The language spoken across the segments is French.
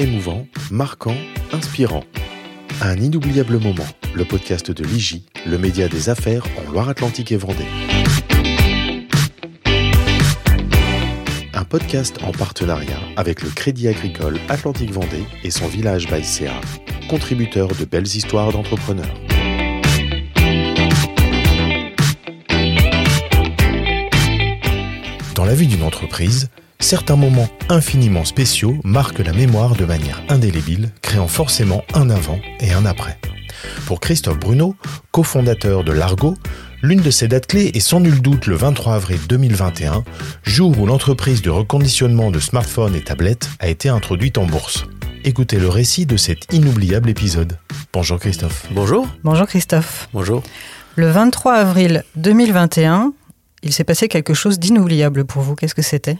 émouvant, marquant, inspirant. Un inoubliable moment, le podcast de l'IGI, le média des affaires en Loire-Atlantique et Vendée. Un podcast en partenariat avec le Crédit Agricole Atlantique Vendée et son village Baïséa, contributeur de belles histoires d'entrepreneurs. Dans la vie d'une entreprise, certains moments infiniment spéciaux marquent la mémoire de manière indélébile, créant forcément un avant et un après. Pour Christophe Bruno, cofondateur de Largo, l'une de ces dates clés est sans nul doute le 23 avril 2021, jour où l'entreprise de reconditionnement de smartphones et tablettes a été introduite en bourse. Écoutez le récit de cet inoubliable épisode. Bonjour Christophe. Bonjour. Bonjour Christophe. Bonjour. Le 23 avril 2021, il s'est passé quelque chose d'inoubliable pour vous. Qu'est-ce que c'était?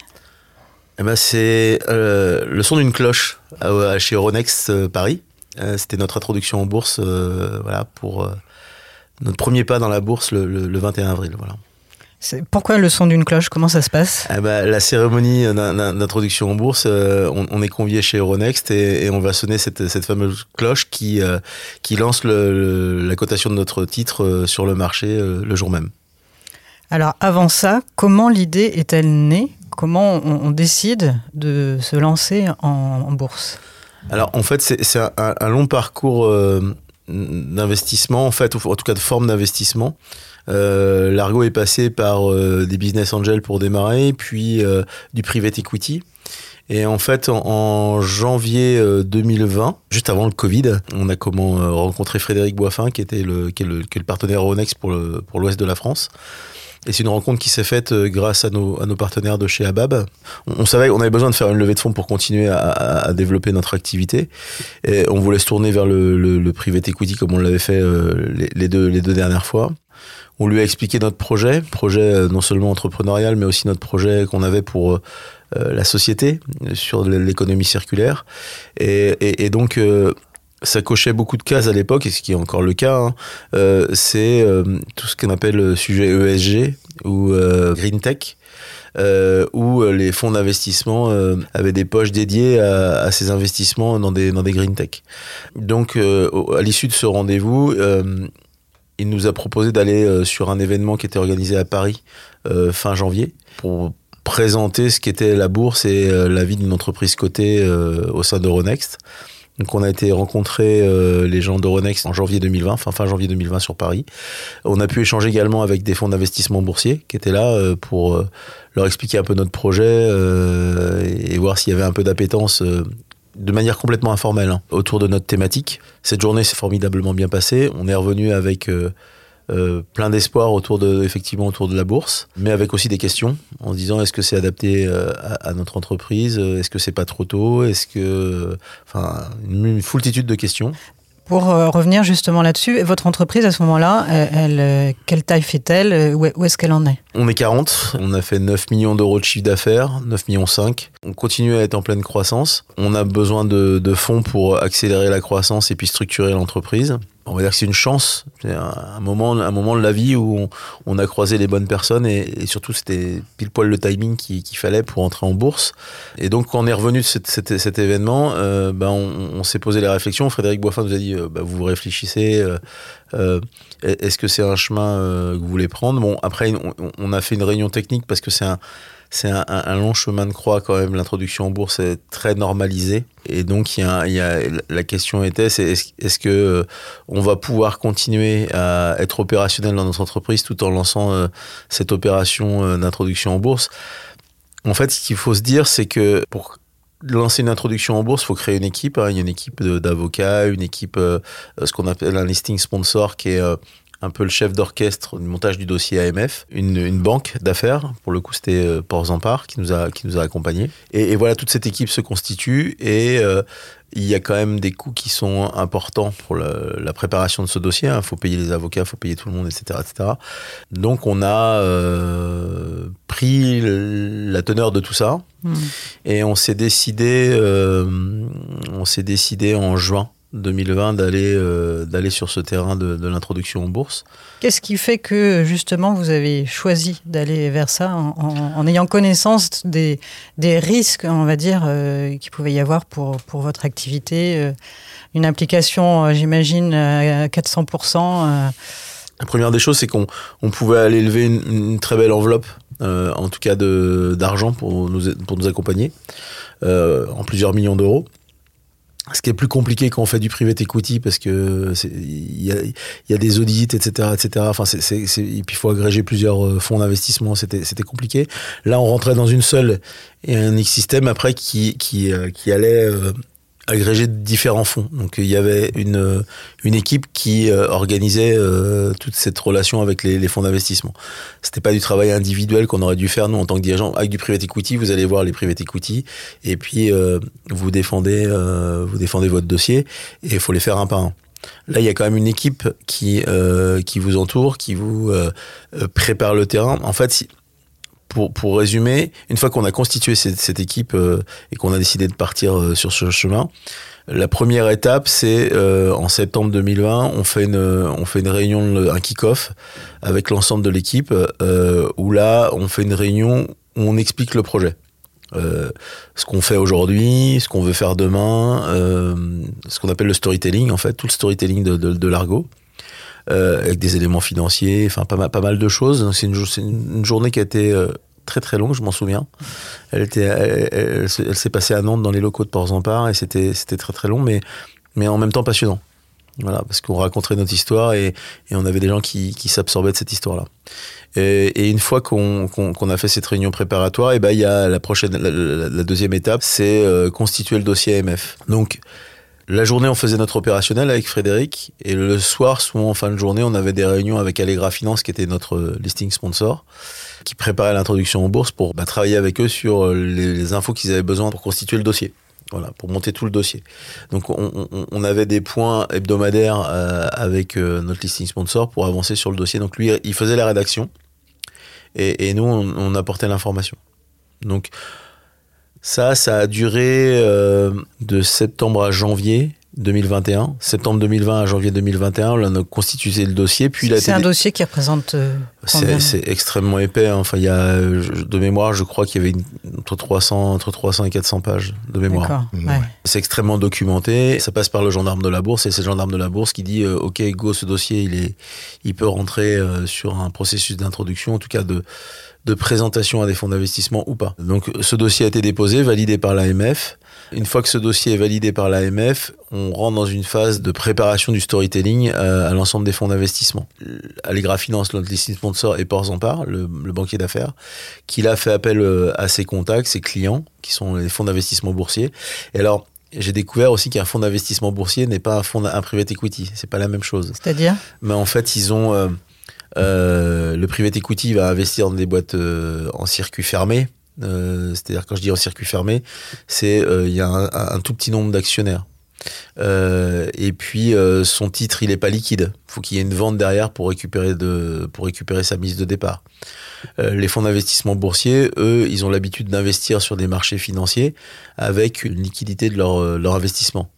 Eh ben, c'est euh, le son d'une cloche à- à- chez Euronext euh, Paris. Euh, C'était notre introduction en bourse, euh, voilà, pour euh, notre premier pas dans la bourse le, le- le 21 avril. Voilà. Pourquoi le son d'une cloche? Comment ça se passe? Eh ben, la cérémonie d'in- d'in- d'introduction en bourse, euh, on, on est convié chez Euronext et, et on va sonner cette, cette fameuse cloche qui, euh, qui lance le- le- la cotation de notre titre euh, sur le marché euh, le jour même. Alors avant ça, comment l'idée est-elle née? Comment on, décide de se lancer en, bourse? Alors en fait, c'est un, long parcours euh, d'investissement, en fait, en tout cas de forme d'investissement. Euh, Largo est passé par euh, des business angels pour démarrer, puis euh, du private equity. Et en fait, en, janvier euh, 2020, juste avant le Covid, on a comment rencontré Frédéric Boiffin, qui était le, est le, partenaire Euronext pour l'ouest de la France. Et c'est une rencontre qui s'est faite euh, grâce à nos, partenaires de chez Abab. On, savait qu'on avait besoin de faire une levée de fonds pour continuer à, développer notre activité. Et on voulait se tourner vers le, private equity comme on l'avait fait euh, les, deux, dernières fois. On lui a expliqué notre projet, projet euh, non seulement entrepreneurial, mais aussi notre projet qu'on avait pour la société, sur l'économie circulaire. Et, donc, ça cochait beaucoup de cases à l'époque, et ce qui est encore le cas, hein. Euh, c'est euh, tout ce qu'on appelle le sujet ESG ou euh, Green Tech. euh, où les fonds d'investissement avaient des poches dédiées à, ces investissements dans des, dans des green tech. Donc, à l'issue de ce rendez-vous, il nous a proposé d'aller sur un événement qui était organisé à Paris fin janvier pour présenter ce qu'était la bourse et la vie d'une entreprise cotée au sein d'Euronext. Donc on a été rencontrer euh, les gens d'Euronext en janvier 2020, fin, fin janvier 2020 sur Paris. On a pu échanger également avec des fonds d'investissement boursiers qui étaient là euh, pour euh, leur expliquer un peu notre projet et voir s'il y avait un peu d'appétence de manière complètement informelle hein, autour de notre thématique. Cette journée s'est formidablement bien passée. On est revenu avec euh, euh, plein d'espoir autour de effectivement autour de la bourse, mais avec aussi des questions en se disant est-ce que c'est adapté euh, à, à notre entreprise, est-ce que c'est pas trop tôt, est-ce que enfin une, une foultitude de questions. Pour euh, revenir justement là-dessus, votre entreprise à ce moment-là, euh, elle, euh, quelle taille fait-elle Euh, où est-ce qu'elle en est? On est 40, on a fait 9 millions d'euros de chiffre d'affaires, 9 millions 5. On continue à être en pleine croissance. On a besoin de, de fonds pour accélérer la croissance et puis structurer l'entreprise. On va dire que c'est une chance, c'est un, moment, un moment de la vie où on, a croisé les bonnes personnes et, surtout c'était pile poil le timing qu'il qu'il fallait pour entrer en bourse. Et donc quand on est revenu de cet, événement, euh, ben, on, s'est posé les réflexions. Frédéric Boiffin nous a dit, euh, bah, vous réfléchissez, euh, est-ce que c'est un chemin que vous voulez prendre? Bon, après, on a fait une réunion technique parce que c'est un, c'est un, long chemin de croix quand même. L'introduction en bourse est très normalisée. Et donc, y a, la question était, est-ce, est-ce que euh, on va pouvoir continuer à être opérationnel dans notre entreprise tout en lançant euh, cette opération euh, d'introduction en bourse? En fait, ce qu'il faut se dire, c'est que pour lancer une introduction en bourse, il faut créer une équipe. hein. Il y a une équipe d'avocats, une équipe, ce qu'on appelle un listing sponsor qui est un peu le chef d'orchestre du montage du dossier AMF, une, une banque d'affaires, pour le coup c'était euh, Port Empire qui nous a, qui nous a accompagnés. Et, et voilà, toute cette équipe se constitue et euh, il y a quand même des coûts qui sont importants pour la préparation de ce dossier. Il faut payer les avocats, il faut payer tout le monde, etc. etc. Donc on a euh, pris le- la teneur de tout ça Hmm. et on s'est décidé, euh, on s'est décidé en juin 2020 d'aller euh, d'aller sur ce terrain de, de l'introduction en bourse. Qu'est-ce qui fait que justement vous avez choisi d'aller vers ça en, en- en ayant connaissance des, des risques, on va dire, euh, qu'il pouvait y avoir pour, pour votre activité euh, Une application, euh, j'imagine, à 400%. euh, La première des choses, c'est qu'on on pouvait aller lever une, une très belle enveloppe, euh, en tout cas d'argent pour nous pour nous accompagner, euh, en plusieurs millions d'euros. Ce qui est plus compliqué quand on fait du private equity parce que il y a, y a des audits, etc., etc. Enfin, et puis il faut agréger plusieurs euh, fonds d'investissement. C'était, c'était compliqué. Là, on rentrait dans une seule et un système après qui, qui, euh, qui allait euh, agréger différents fonds. Donc il y avait une, euh, une équipe qui euh, organisait euh, toute cette relation avec les, fonds d'investissement. C'était pas du travail individuel qu'on aurait dû faire nous en tant que dirigeant. Avec du private equity, vous allez voir les private equity et puis vous défendez vous défendez votre dossier et il faut les faire un par un. Là, il y a quand même une équipe qui qui vous entoure, qui vous prépare le terrain. En fait, pour, pour résumer, une fois qu'on a constitué cette, cette équipe euh, et qu'on a décidé de partir euh, sur ce chemin, la première étape, c'est euh, en septembre 2020, on fait une, on fait une réunion, un kick-off avec l'ensemble de l'équipe, euh, où là, on fait une réunion où on explique le projet. Euh, ce qu'on fait aujourd'hui, ce qu'on veut faire demain, euh, ce qu'on appelle le storytelling, en fait, tout le storytelling de, de, de l'Argo. Euh, avec des éléments financiers, enfin pas pas mal de choses. C'est une, journée qui a été euh, très très longue, je m'en souviens. Elle s'est passée à Nantes dans les locaux de Port-Zampar et c'était très très long, mais mais en même temps passionnant. Voilà, parce qu'on racontait notre histoire et, on avait des gens qui, qui s'absorbaient de cette histoire-là. Et, une fois qu'on a fait cette réunion préparatoire, et ben il y a la prochaine, la deuxième étape, c'est euh, constituer le dossier AMF. Donc la journée, on faisait notre opérationnel avec Frédéric. Et le soir, souvent en fin de journée, on avait des réunions avec Allegra Finance, qui était notre listing sponsor, qui préparait l'introduction en bourse pour bah, travailler avec eux sur les, les infos qu'ils avaient besoin pour constituer le dossier. Voilà, pour monter tout le dossier. Donc, on, avait des points hebdomadaires euh, avec euh, notre listing sponsor pour avancer sur le dossier. Donc, lui, il faisait la rédaction et, et nous, on, on apportait l'information. Donc, ça, ça a duré euh, de septembre à janvier 2021. Septembre 2020 à janvier 2021, on a constitué le dossier. Puis c'est un dossier qui représente. Euh, c'est extrêmement épais. Hein. Enfin, il y a de mémoire, je crois qu'il y avait une, entre 300, entre 300 et 400 pages de mémoire. Mmh. Ouais. C'est extrêmement documenté. Ça passe par le gendarme de la bourse et c'est le gendarme de la bourse qui dit euh, OK, go, ce dossier, il est, il peut rentrer euh, sur un processus d'introduction, en tout cas de de présentation à des fonds d'investissement ou pas. Donc ce dossier a été déposé, validé par l'AMF. Une fois que ce dossier est validé par l'AMF, on rentre dans une phase de préparation du storytelling à, l'ensemble des fonds d'investissement. Allegra Finance, notre sponsor, et Port Zampar, le, banquier d'affaires, qui l'a fait appel euh, à ses contacts, ses clients, qui sont les fonds d'investissement boursiers. Et alors, j'ai découvert aussi qu'un fonds d'investissement boursier n'est pas un fonds un private equity. C'est pas la même chose. C'est-à-dire Mais en fait, ils ont euh, le private equity va investir dans des boîtes euh, en circuit fermé. Euh, C'est-à-dire quand je dis en circuit fermé, c'est il y a un, tout petit nombre d'actionnaires. et puis son titre, il est pas liquide. Faut qu'il y ait une vente derrière pour récupérer sa mise de départ. les fonds d'investissement boursiers, eux, ils ont l'habitude d'investir sur des marchés financiers avec une liquidité de leur investissement.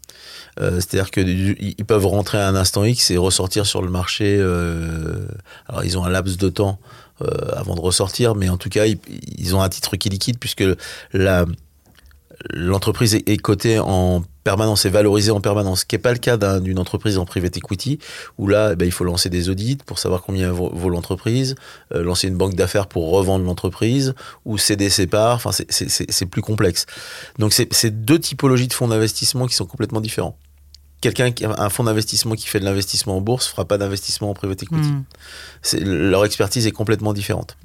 Euh, C'est-à-dire qu'ils peuvent rentrer à un instant X et ressortir sur le marché. Euh, alors, ils ont un laps de temps euh, avant de ressortir, mais en tout cas, ils, ont un titre qui liquide puisque l'entreprise est, cotée en permanence et valorisée en permanence, ce qui n'est pas le cas d'une un, entreprise en private equity, où là, ben, il faut lancer des audits pour savoir combien vaut, vaut l'entreprise, euh, lancer une banque d'affaires pour revendre l'entreprise, ou céder ses parts, enfin, c'est plus complexe. Donc, c'est deux typologies de fonds d'investissement qui sont complètement différents quelqu'un qui un fonds d'investissement qui fait de l'investissement en bourse fera pas d'investissement en private equity. Mmh. Leur expertise est complètement différente.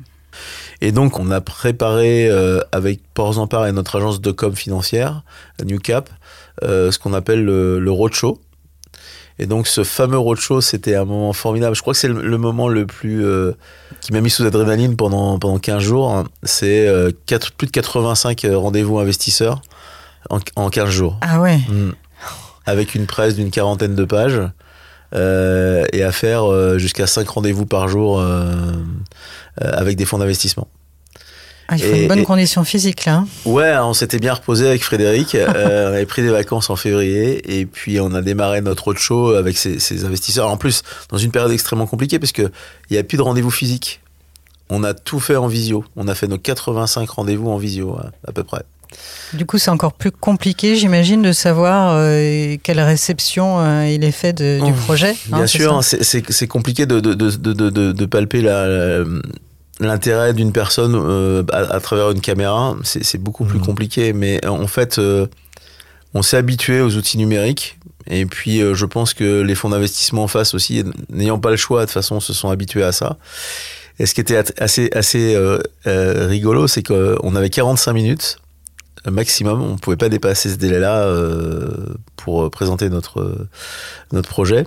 Et donc, on a préparé euh, avec Port Zampar et notre agence de com financière, Newcap, euh, ce qu'on appelle le, le, roadshow. Et donc, ce fameux roadshow, c'était un moment formidable. Je crois que c'est le, le, moment le plus euh, qui m'a mis sous adrénaline pendant pendant 15 jours. C'est euh, plus de 85 rendez-vous investisseurs en, en 15 jours. Ah ouais. Mmh avec une presse d'une quarantaine de pages euh, et à faire euh, jusqu'à 5 rendez-vous par jour euh, avec des fonds d'investissement. Ah, il faut une bonne condition physique là. Hein. Ouais, on s'était bien reposé avec Frédéric. euh, on avait pris des vacances en février et puis on a démarré notre roadshow avec ces, investisseurs. En plus, dans une période extrêmement compliquée parce qu'il n'y a plus de rendez-vous physique. On a tout fait en visio. On a fait nos 85 rendez-vous en visio à peu près. Du coup, c'est encore plus compliqué, j'imagine, de savoir euh, quelle réception euh, il est fait du mmh. projet. Hein, bien sûr, c'est compliqué de, de, de, de palper l'intérêt d'une personne euh, à, travers une caméra, c'est beaucoup plus mhm. compliqué. Mais en fait, on s'est habitué aux outils numériques. Et puis, je pense que les fonds d'investissement en face aussi, n'ayant pas le choix, de toute façon, se sont habitués à ça. Et ce qui était assez, assez rigolo, c'est qu'on avait 45 minutes maximum. On ne pouvait pas dépasser ce délai-là pour présenter notre, notre projet.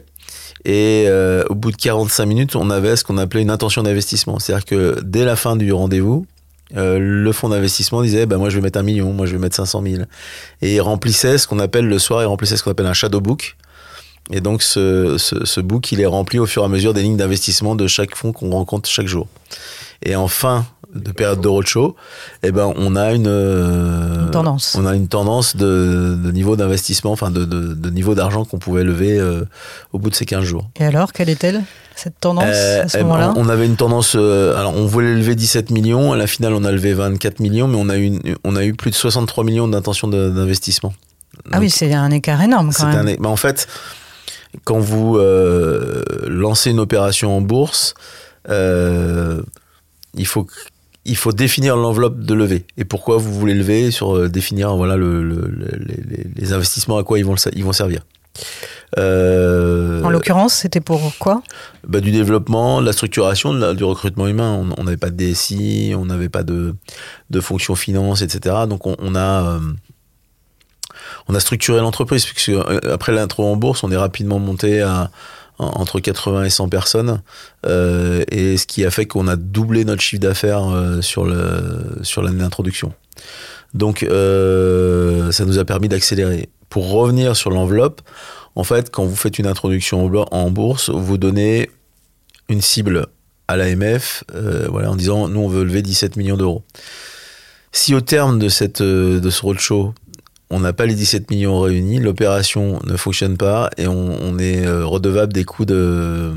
Et euh, au bout de 45 minutes, on avait ce qu'on appelait une intention d'investissement. C'est-à-dire que dès la fin du rendez-vous, euh, le fonds d'investissement disait bah, moi je vais mettre un million, moi je vais mettre 500 000. Et il remplissait ce qu'on appelle le soir, il remplissait ce qu'on appelle un shadow book. Et donc ce, ce, book, il est rempli au fur et à mesure des lignes d'investissement de chaque fonds qu'on rencontre chaque jour. Et en fin de période de roadshow, eh ben on a une, euh, tendance. On a une tendance de, de niveau d'investissement, enfin de, de, de, niveau d'argent qu'on pouvait lever euh, au bout de ces 15 jours. Et alors, quelle est-elle cette tendance à ce moment-là On avait une tendance. Euh, alors, on voulait lever 17 millions. À la finale, on a levé 24 millions, mais on a eu, on a eu plus de 63 millions d'intentions d'investissement. Ah oui, c'est un écart énorme quand même. Un, en fait, quand vous lancez une opération en bourse, il faut il faut définir l'enveloppe de levée et pourquoi vous voulez lever sur euh, définir voilà le, les, investissements à quoi ils vont ils vont servir. Euh, en l'occurrence, c'était pour quoi? bah, Du développement, de la structuration, du recrutement humain. On n'avait pas de DSI, on n'avait pas de, de fonction finance, etc. Donc on, on a euh, on a structuré l'entreprise puisque après l'intro en bourse, on est rapidement monté à entre 80 et 100 personnes, euh, et ce qui a fait qu'on a doublé notre chiffre d'affaires euh, sur l'année d'introduction. Donc euh, ça nous a permis d'accélérer. Pour revenir sur l'enveloppe, en fait, quand vous faites une introduction en bourse, vous donnez une cible à l'AMF, voilà, en disant nous on veut lever 17 millions d'euros. Si au terme de cette de ce roadshow, on n'a pas les 17 millions réunis, l'opération ne fonctionne pas et on, est euh, redevable des coûts de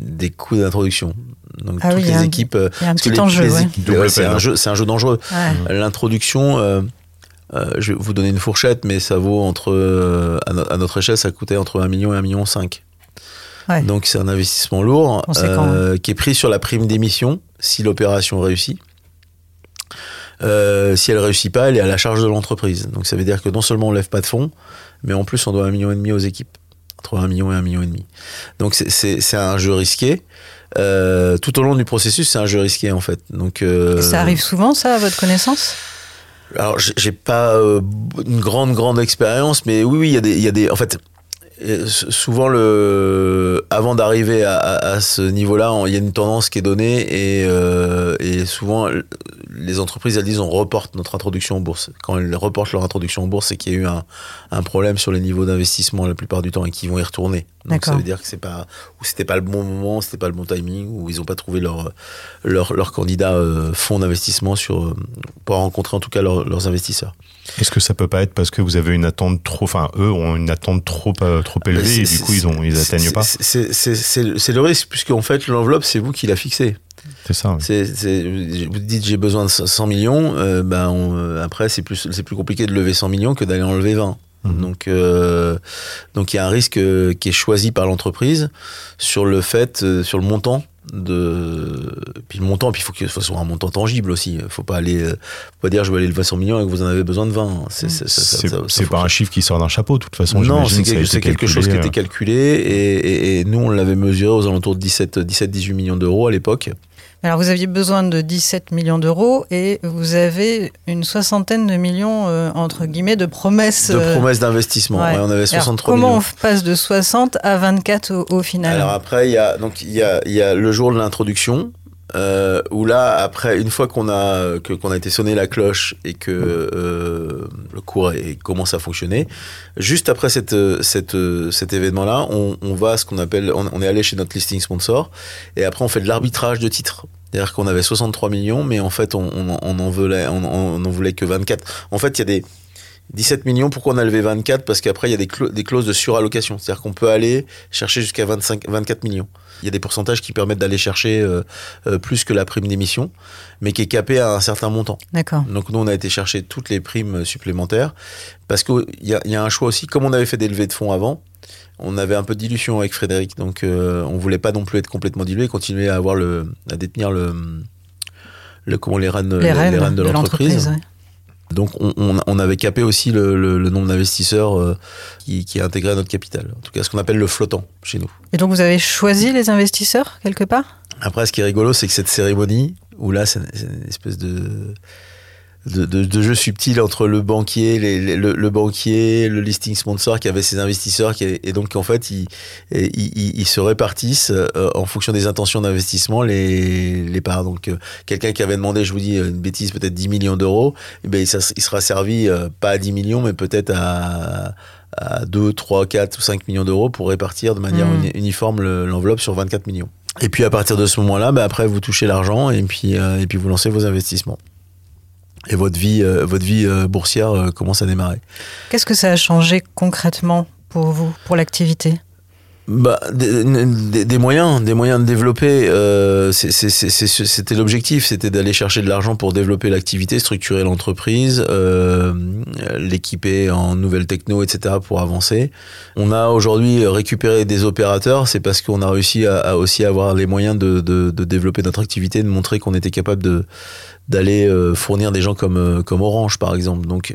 des coûs d'introduction. Donc ah toutes les équipes, un petit enjeu, c'est un jeu, c'est un jeu dangereux. L'introduction, euh, euh, je vais vous donner une fourchette, mais ça vaut entre à, notre échelle, ça coûtait entre 1 million et 1 million 5. Donc c'est un investissement lourd qui est pris sur la prime d'émission si l'opération réussit. Euh, si elle réussit pas, elle est à la charge de l'entreprise. Donc ça veut dire que non seulement on lève pas de fonds, mais en plus on doit un million et demi aux équipes, entre un million et un million et demi. Donc c'est un jeu risqué. Euh, tout au long du processus, c'est un jeu risqué en fait. Donc euh, ça arrive souvent, ça, à votre connaissance? Alors j'ai pas une grande grande expérience, mais oui, oui, il y a des, il y a des, en fait souvent le avant d'arriver à, ce niveau-là, il y a une tendance qui est donnée et, euh, et souvent les entreprises elles disent on reporte notre introduction en bourse. Quand elles reportent leur introduction en bourse, c'est qu'il y a eu un, un problème sur les niveaux d'investissement la plupart du temps et qu'ils vont y retourner. Donc ça veut dire que c'est pas ou c'était pas le bon moment, c'était pas le bon timing ou ils n'ont pas trouvé leur leur, leur candidat euh, fonds d'investissement sur euh, pour rencontrer en tout cas leurs investisseurs. Est-ce que ça peut pas être parce que vous avez une attente trop, enfin eux ont une attente trop euh, trop élevée et du coup ils ont ils atteignent pas? C'est le risque puisque en fait l'enveloppe c'est vous qui l'a fixée. C'est ça. vous dites j'ai besoin de 100 millions, euh, ben euh, après c'est plus c'est plus compliqué de lever 100 millions que d'aller en lever 20. Mhm. Donc donc il y a un risque qui est choisi par l'entreprise sur le fait sur le montant de puis le montant puis il faut que ce soit un montant tangible aussi faut pas aller faut pas dire je vais aller lever 100 millions et que vous en avez besoin de 20 c'est pas un chiffre qui sort d'un chapeau de toute façon non c'est quelque, chose qui a été euh. calculé et, et nous on l'avait mesuré aux alentours de 17 17 18 millions d'euros à l'époque alors vous aviez besoin de 17 millions d'euros et vous avez une soixantaine de millions, euh, entre guillemets, de promesses. De euh, promesses d'investissement, on avait 63 comment on passe de 60 à 24 au, final? Alors après, il y a, donc, il y a, il y a le jour de l'introduction, euh, où là, après, une fois qu'on a que qu'on a été sonné la cloche et que euh, le cours commence à fonctionner, juste après cette, cette cet événement-là, on, on va à ce qu'on appelle, on, est allé chez notre listing sponsor et après on fait de l'arbitrage de titres. C'est-à-dire qu'on avait 63 millions, mais en fait, on, on, on en voulait, on, on en voulait que 24. En fait, il y a des 17 millions. Pourquoi on a levé 24 Parce qu'après, il y a des, cla- des clauses de surallocation. C'est-à-dire qu'on peut aller chercher jusqu'à 25, 24 millions. Il y a des pourcentages qui permettent d'aller chercher euh, euh, plus que la prime d'émission, mais qui est capé à un certain montant. D'accord. Donc nous, on a été chercher toutes les primes supplémentaires parce qu'il y y a un choix aussi. Comme on avait fait des levées de fonds avant, on avait un peu de dilution avec Frédéric, donc euh, on voulait pas non plus être complètement dilué, continuer à avoir le, à détenir le, le comment les rênes, Les rênes, de, l'entreprise. ouais. Donc on, on, on avait capé aussi le, le, le nombre d'investisseurs euh, qui, qui intégraient notre capital. En tout cas, ce qu'on appelle le flottant chez nous. Et donc vous avez choisi les investisseurs quelque part? Après, ce qui est rigolo, c'est que cette cérémonie, où là, c'est c'est une espèce de, de, de, de jeu subtil entre le banquier, les- les- le, le banquier, le listing sponsor qui avait ses investisseurs, qui, et donc en fait, ils, ils, ils- ils se répartissent euh, en fonction des intentions d'investissement les, les parts. Donc, euh, quelqu'un qui avait demandé, je vous dis une bêtise, peut-être 10 millions d'euros, eh ben, il, sera servi euh, pas à 10 millions, mais peut-être à, à 2, 3, 4 ou 5 millions d'euros pour répartir de manière Mm. uni- uniforme le- l'enveloppe sur 24 millions. Et puis à partir de ce moment-là, bah, après vous touchez l'argent et puis et puis vous lancez vos investissements. Et votre vie, euh, votre vie euh, boursière euh, commence à démarrer. Qu'est-ce que ça a changé concrètement pour vous, pour l'activité? Bah, des, des- des moyens, des moyens de développer. euh, c'était l'objectif, c'était d'aller chercher de l'argent pour développer l'activité, structurer l'entreprise, euh, l'équiper en nouvelles techno, etc. pour avancer. On a aujourd'hui récupéré des opérateurs, c'est parce qu'on a réussi à, à aussi avoir les moyens de, de, de développer notre activité, de montrer qu'on était capable de d'aller euh, fournir des gens comme euh, comme Orange par exemple. Donc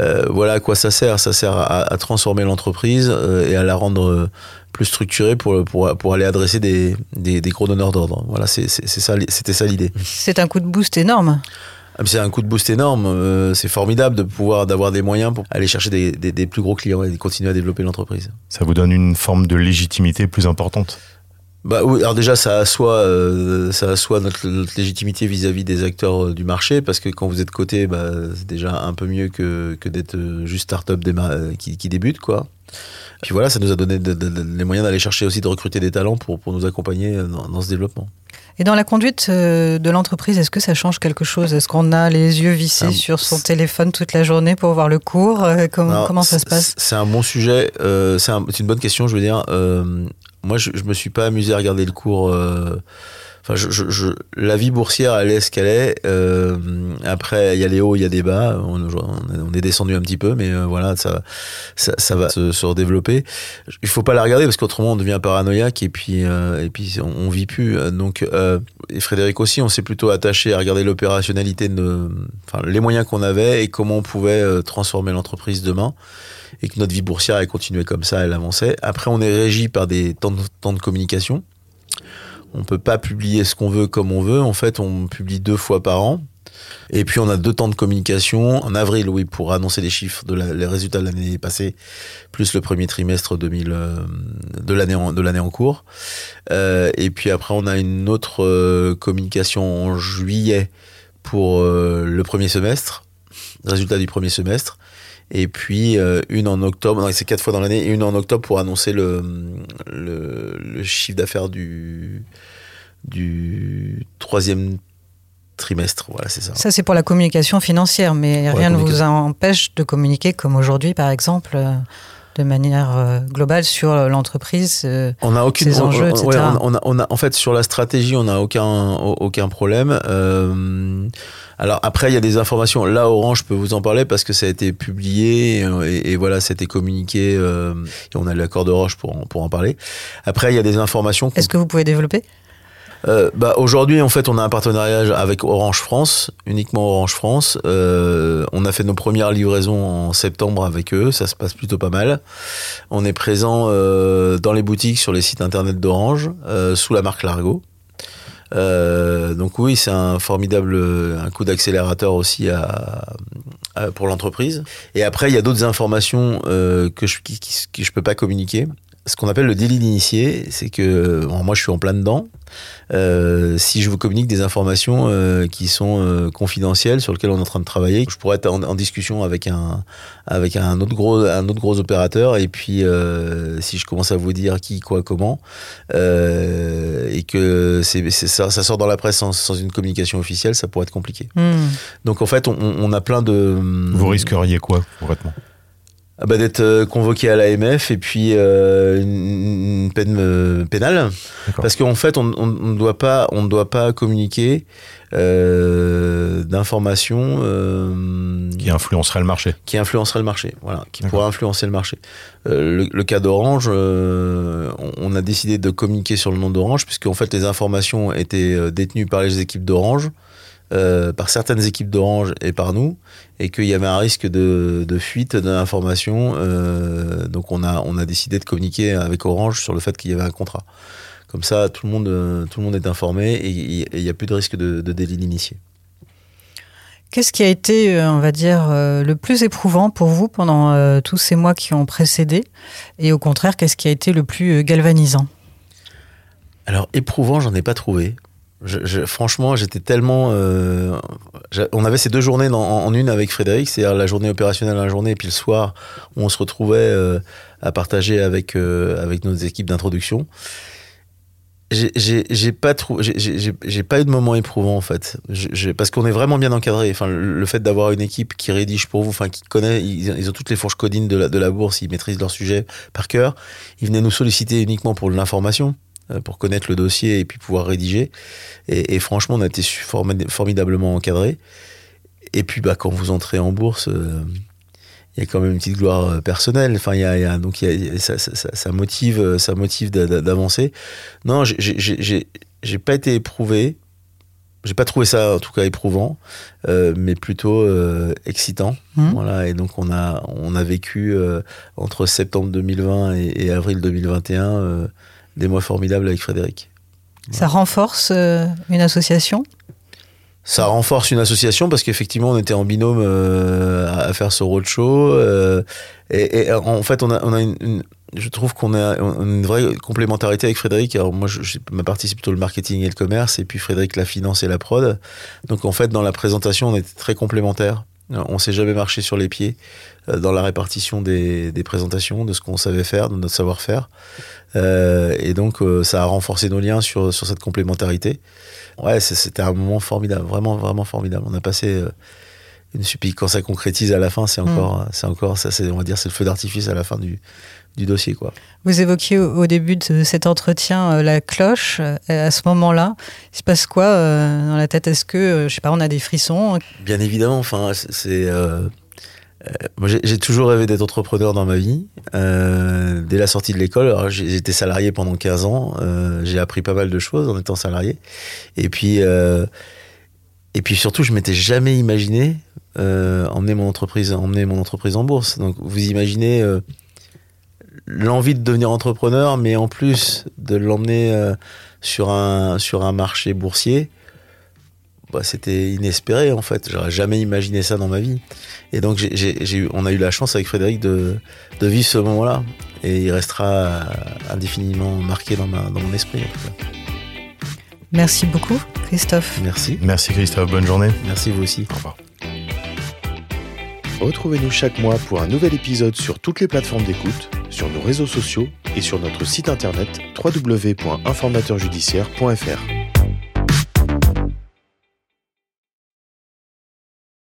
euh, voilà à quoi ça sert. Ça sert à, à transformer l'entreprise et à la rendre plus structurée pour pour pour aller adresser des des, des gros donneurs d'ordre. Voilà, c'est c'est c'est ça c'était ça l'idée. C'est un coup de boost énorme. Ah, C'est un coup de boost énorme. euh, c'est formidable de pouvoir d'avoir des moyens pour aller chercher des, des, des plus gros clients et continuer à développer l'entreprise. Ça vous donne une forme de légitimité plus importante. Bah oui, alors déjà ça assoit, euh, ça assoit notre, notre légitimité vis-à-vis des acteurs euh, du marché parce que quand vous êtes coté, bah, c'est déjà un peu mieux que, que d'être euh, juste start-up euh, qui, qui débute quoi. Puis voilà, ça nous a donné de- de- de- les moyens d'aller chercher aussi de recruter des talents pour, pour nous accompagner dans, dans ce développement. Et dans la conduite de l'entreprise, est-ce que ça change quelque chose? Est-ce qu'on a les yeux vissés Ah, sur son téléphone toute la journée pour voir le cours? Comment, Alors, comment ça se passe? C'est un bon sujet. euh, c'est un- c'est une bonne question. Je veux dire, euh, moi, je, je me suis pas amusé à regarder le cours. euh, Enfin, je, la vie boursière, elle est ce qu'elle est. Euh, après, il y a les hauts, il y a des bas. On, est descendu un petit peu, mais euh, voilà, ça, va se, redévelopper. Il faut pas la regarder parce qu'autrement, on devient paranoïaque et puis, et puis on, on vit plus. Donc, Frédéric aussi, on s'est plutôt attaché à regarder l'opérationnalité, de, enfin, les moyens qu'on avait et comment on pouvait transformer l'entreprise demain et que notre vie boursière elle continuait comme ça, elle avançait. Après, on est régi par des temps de, communication. On peut pas publier ce qu'on veut comme on veut. En fait, on publie deux fois par an. Et puis, on a deux temps de communication. En avril, oui, pour annoncer les chiffres de les résultats de l'année passée, plus le premier trimestre 2000, euh, de l'année en, de l'année en cours. Euh, et puis après, on a une autre euh, communication en juillet pour le premier semestre, résultat du premier semestre. Et puis euh, une en octobre, non, c'est quatre fois dans l'année, et une en octobre pour annoncer le, le, le chiffre d'affaires du, du troisième trimestre. Voilà, c'est ça. Ça, c'est pour la communication financière, mais Pour rien ne vous empêche de communiquer comme aujourd'hui, par exemple, euh, de manière euh, globale sur l'entreprise. euh, On a aucune on- enjeux, on- etc. ouais, on, on a, on a- en fait sur la stratégie, on n'a aucun aucun problème. Euh, alors après, il y a des informations. Là, Orange peut vous en parler parce que ça a été publié euh, et, et voilà, ça a été communiqué. euh, et on a l'accord de Roche pour en, pour en parler. Après, il y a des informations. Est-ce que vous pouvez développer? Euh, bah, aujourd'hui, en fait, on a un partenariat avec Orange France, uniquement Orange France. Euh, on a fait nos premières livraisons en septembre avec eux, ça se passe plutôt pas mal. On est présent euh, dans les boutiques, sur les sites internet d'Orange, euh, sous la marque Largo. Euh, donc oui, c'est un formidable euh, un coup d'accélérateur aussi à, pour l'entreprise. Et après, il y a d'autres informations que je qui, qui- je peux pas communiquer. Ce qu'on appelle le délit d'initié, c'est que moi je suis en plein dedans. Euh, si je vous communique des informations euh, qui sont euh, confidentielles sur lesquelles on est en train de travailler, je pourrais être en, discussion avec un avec un autre gros un autre gros opérateur et puis si je commence à vous dire qui quoi comment et que c'est ça, ça sort dans la presse sans, une communication officielle, ça pourrait être compliqué. Hmm. Donc en fait, on, on, a plein de vous risqueriez quoi concrètement? Bah, d'être euh, convoqué à l'AMF et puis euh, une, peine euh, pénale. Parce qu'en fait on ne doit pas on ne doit pas communiquer euh, d'informations qui influenceraient le marché. qui influencerait le marché voilà. Qui pourrait influencer le marché. Le, le, cas d'Orange on, a décidé de communiquer sur le nom d'Orange puisque en fait les informations étaient détenues par les équipes d'Orange euh, par certaines équipes d'Orange et par nous, et qu'il y avait un risque de, fuite d'informations. Euh, donc on a, on a décidé de communiquer avec Orange sur le fait qu'il y avait un contrat. Comme ça, tout le monde, tout le monde est informé et il n'y a plus de risque de, délit d'initié. Qu'est-ce qui a été, euh, on va dire, le plus éprouvant pour vous pendant tous ces mois qui ont précédé? Et au contraire, qu'est-ce qui a été le plus galvanisant? Alors, éprouvant, j'en ai pas trouvé. Franchement, j'étais tellement. Euh, on avait ces deux journées en, une avec Frédéric, c'est-à-dire la journée opérationnelle la journée, et puis le soir on se retrouvait euh, à partager avec, euh, avec nos équipes d'introduction. J'ai pas pas eu de moment éprouvant en fait, parce qu'on est vraiment bien encadré. Enfin, le, fait d'avoir une équipe qui rédige pour vous, enfin qui connaît, ils, ont toutes les fourches codines de la, de la bourse, ils maîtrisent leur sujet par cœur. Ils venaient nous solliciter uniquement pour l'information. Euh, pour connaître le dossier et puis pouvoir rédiger. Et, franchement, on a été formidablement encadré. Et puis, bah, quand vous entrez en bourse, euh, il y a quand même une petite gloire euh, personnelle. Enfin, il y a, donc ça, ça, motive, ça motive d'avancer. Non, j'ai pas été éprouvé. J'ai pas trouvé ça en tout cas éprouvant, mais plutôt excitant. Mmh. Voilà, et donc on a on a vécu entre septembre 2020 et, et avril 2021 des mois formidables avec Frédéric. Ça renforce euh, une association? Ça renforce une association parce qu'effectivement on était en binôme euh, à faire ce roadshow euh, et, et, en fait on a, on a une, je trouve qu'on a une vraie complémentarité avec Frédéric. Alors moi, je, ma partie c'est plutôt le marketing et le commerce, et puis Frédéric la finance et la prod. Donc en fait, dans la présentation, on était très complémentaires. On s'est jamais marché sur les pieds dans la répartition des, des présentations, de ce qu'on savait faire, de notre savoir-faire. Euh, et donc, euh, ça a renforcé nos liens sur, sur cette complémentarité. Ouais, c'était un moment formidable, vraiment, vraiment formidable. On a passé euh, une super. Quand ça concrétise à la fin, c'est encore, mm. c'est encore, ça, c'est, on va dire, c'est le feu d'artifice à la fin du, du dossier, quoi. Vous évoquiez au, début de cet entretien la cloche. À ce moment-là, il se passe quoi dans la tête? Est-ce que, je sais pas, on a des frissons? Bien évidemment. Enfin, c'est euh, moi, j'ai toujours rêvé d'être entrepreneur dans ma vie. Euh, dès la sortie de l'école, j'étais salarié pendant 15 ans. Euh, j'ai appris pas mal de choses en étant salarié. Et puis, euh, et puis surtout, je m'étais jamais imaginé euh, emmener mon entreprise, emmener mon entreprise en bourse. Donc, vous imaginez l'envie de devenir entrepreneur, mais en plus de l'emmener sur un sur un marché boursier bah, c'était inespéré en fait. J'aurais jamais imaginé ça dans ma vie. Et donc j'ai, on a eu la chance avec Frédéric de, de vivre ce moment-là. Et il restera indéfiniment marqué dans, ma, dans mon esprit en tout cas. Merci beaucoup Christophe. Merci. Merci Christophe, bonne journée. Merci vous aussi. Au revoir. Retrouvez-nous chaque mois pour un nouvel épisode sur toutes les plateformes d'écoute, sur nos réseaux sociaux et sur notre site internet www.informateurjudiciaire.fr.